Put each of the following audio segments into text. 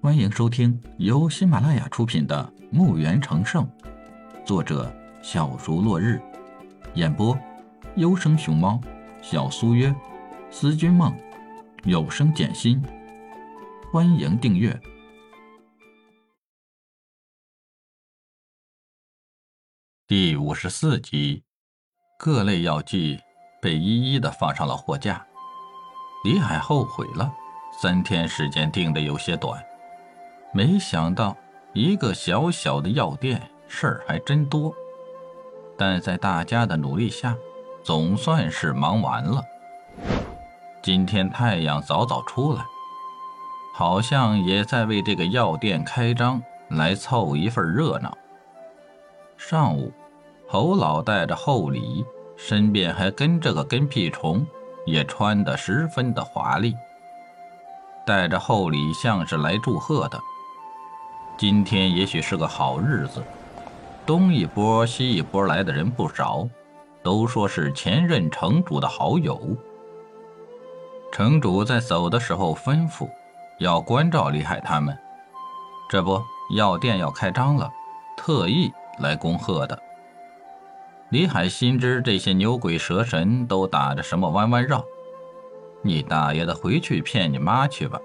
欢迎收听由喜马拉雅出品的《墓园成圣》，作者小竹落日，演播优生熊猫、小苏约、思君梦、有声简心。欢迎订阅第五十四集。各类药剂被一一的放上了货架。李海后悔了，三天时间定的有些短，没想到一个小小的药店事儿还真多。但在大家的努力下，总算是忙完了。今天太阳早早出来，好像也在为这个药店开张来凑一份热闹。上午。侯老带着厚礼，身边还跟着个跟屁虫，也穿得十分的华丽。带着厚礼，像是来祝贺的。今天也许是个好日子，东一波西一波来的人不少，都说是前任城主的好友。城主在走的时候吩咐，要关照李海他们。这不，药店要开张了，特意来恭贺的。李海心知这些牛鬼蛇神都打着什么弯弯绕，你大爷的，回去骗你妈去吧！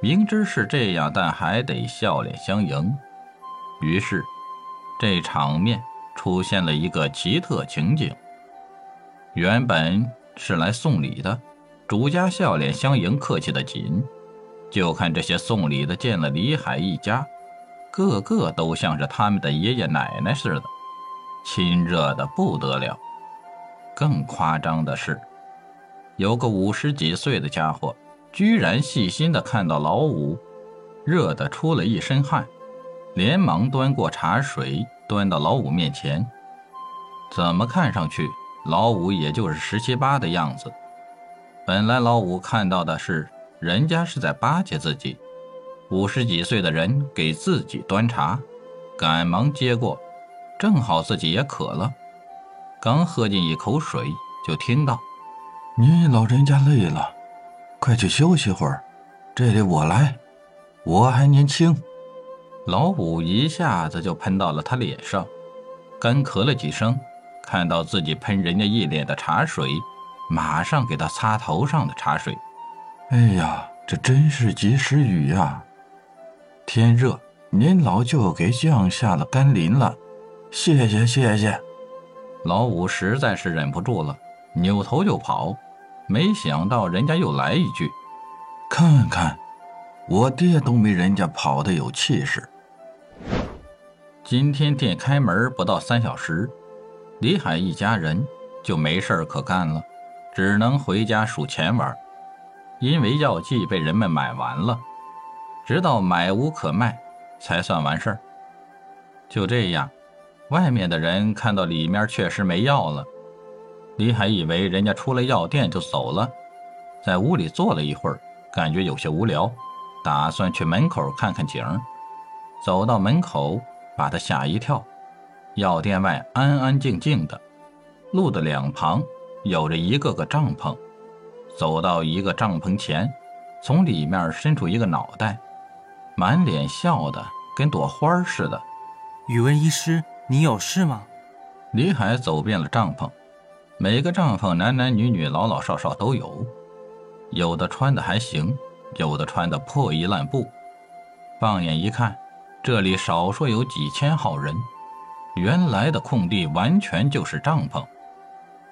明知是这样，但还得笑脸相迎。于是，这场面出现了一个奇特情景：原本是来送礼的，主家笑脸相迎，客气的紧。就看这些送礼的见了李海一家，个个都像是他们的爷爷奶奶似的。亲热的不得了，更夸张的是，有个五十几岁的家伙，居然细心的看到老五，热得出了一身汗，连忙端过茶水，端到老五面前。怎么看上去，老五也就是十七八的样子。本来老五看到的是，人家是在巴结自己，五十几岁的人给自己端茶，赶忙接过。正好自己也渴了，刚喝进一口水，就听到：“你老人家累了，快去休息会儿，这里我来，我还年轻。”老五一下子就喷到了他脸上，干咳了几声，看到自己喷人家一脸的茶水，马上给他擦头上的茶水。哎呀，这真是及时雨呀！天热，您老就给降下了甘霖了。谢谢谢谢，老五实在是忍不住了，扭头就跑。没想到人家又来一句：“看看，我爹都没人家跑的有气势。”今天店开门不到三小时，李海一家人就没事可干了，只能回家数钱玩。因为药剂被人们买完了，直到买无可卖，才算完事儿。就这样。外面的人看到里面确实没药了，李海以为人家出了药店就走了，在屋里坐了一会儿，感觉有些无聊，打算去门口看看景。走到门口，把他吓一跳。药店外安安静静的，路的两旁有着一个个帐篷。走到一个帐篷前，从里面伸出一个脑袋，满脸笑的跟朵花似的。宇文医师。你有事吗？李海走遍了帐篷，每个帐篷男男女女、老老少少都有，有的穿的还行，有的穿的破衣烂布。放眼一看，这里少说有几千号人。原来的空地完全就是帐篷，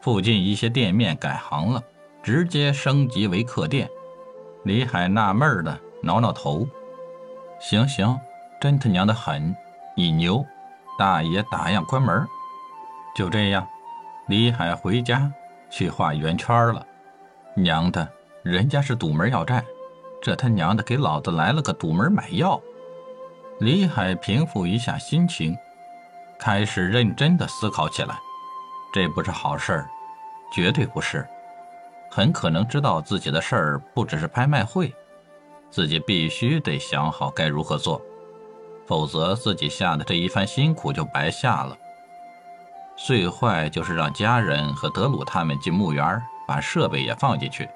附近一些店面改行了，直接升级为客店。李海纳闷的挠挠头，行行，真他娘的狠，你牛！大爷打烊关门，就这样，李海回家去画圆圈了。娘的，人家是堵门要债，这他娘的给老子来了个堵门买药。李海平复一下心情，开始认真的思考起来。这不是好事儿，绝对不是。很可能知道自己的事儿不只是拍卖会，自己必须得想好该如何做。否则，自己下的这一番辛苦就白下了。最坏就是让家人和德鲁他们进墓园，把设备也放进去，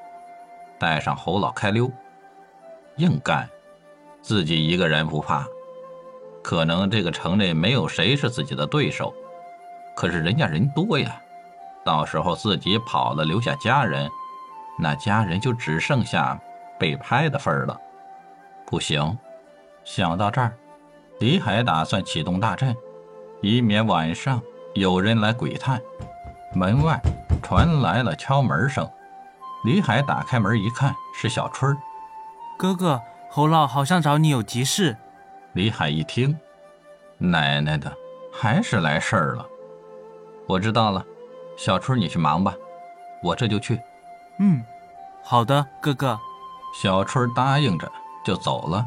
带上侯老开溜，硬干。自己一个人不怕，可能这个城里没有谁是自己的对手，可是人家人多呀，到时候自己跑了留下家人，那家人就只剩下被拍的份儿了。不行，想到这儿，李海打算启动大阵，以免晚上有人来鬼探。门外传来了敲门声，李海打开门一看，是小春儿。哥哥，侯老好像找你有急事。李海一听，奶奶的，还是来事儿了。我知道了，小春你去忙吧，我这就去。嗯，好的，哥哥。小春答应着就走了。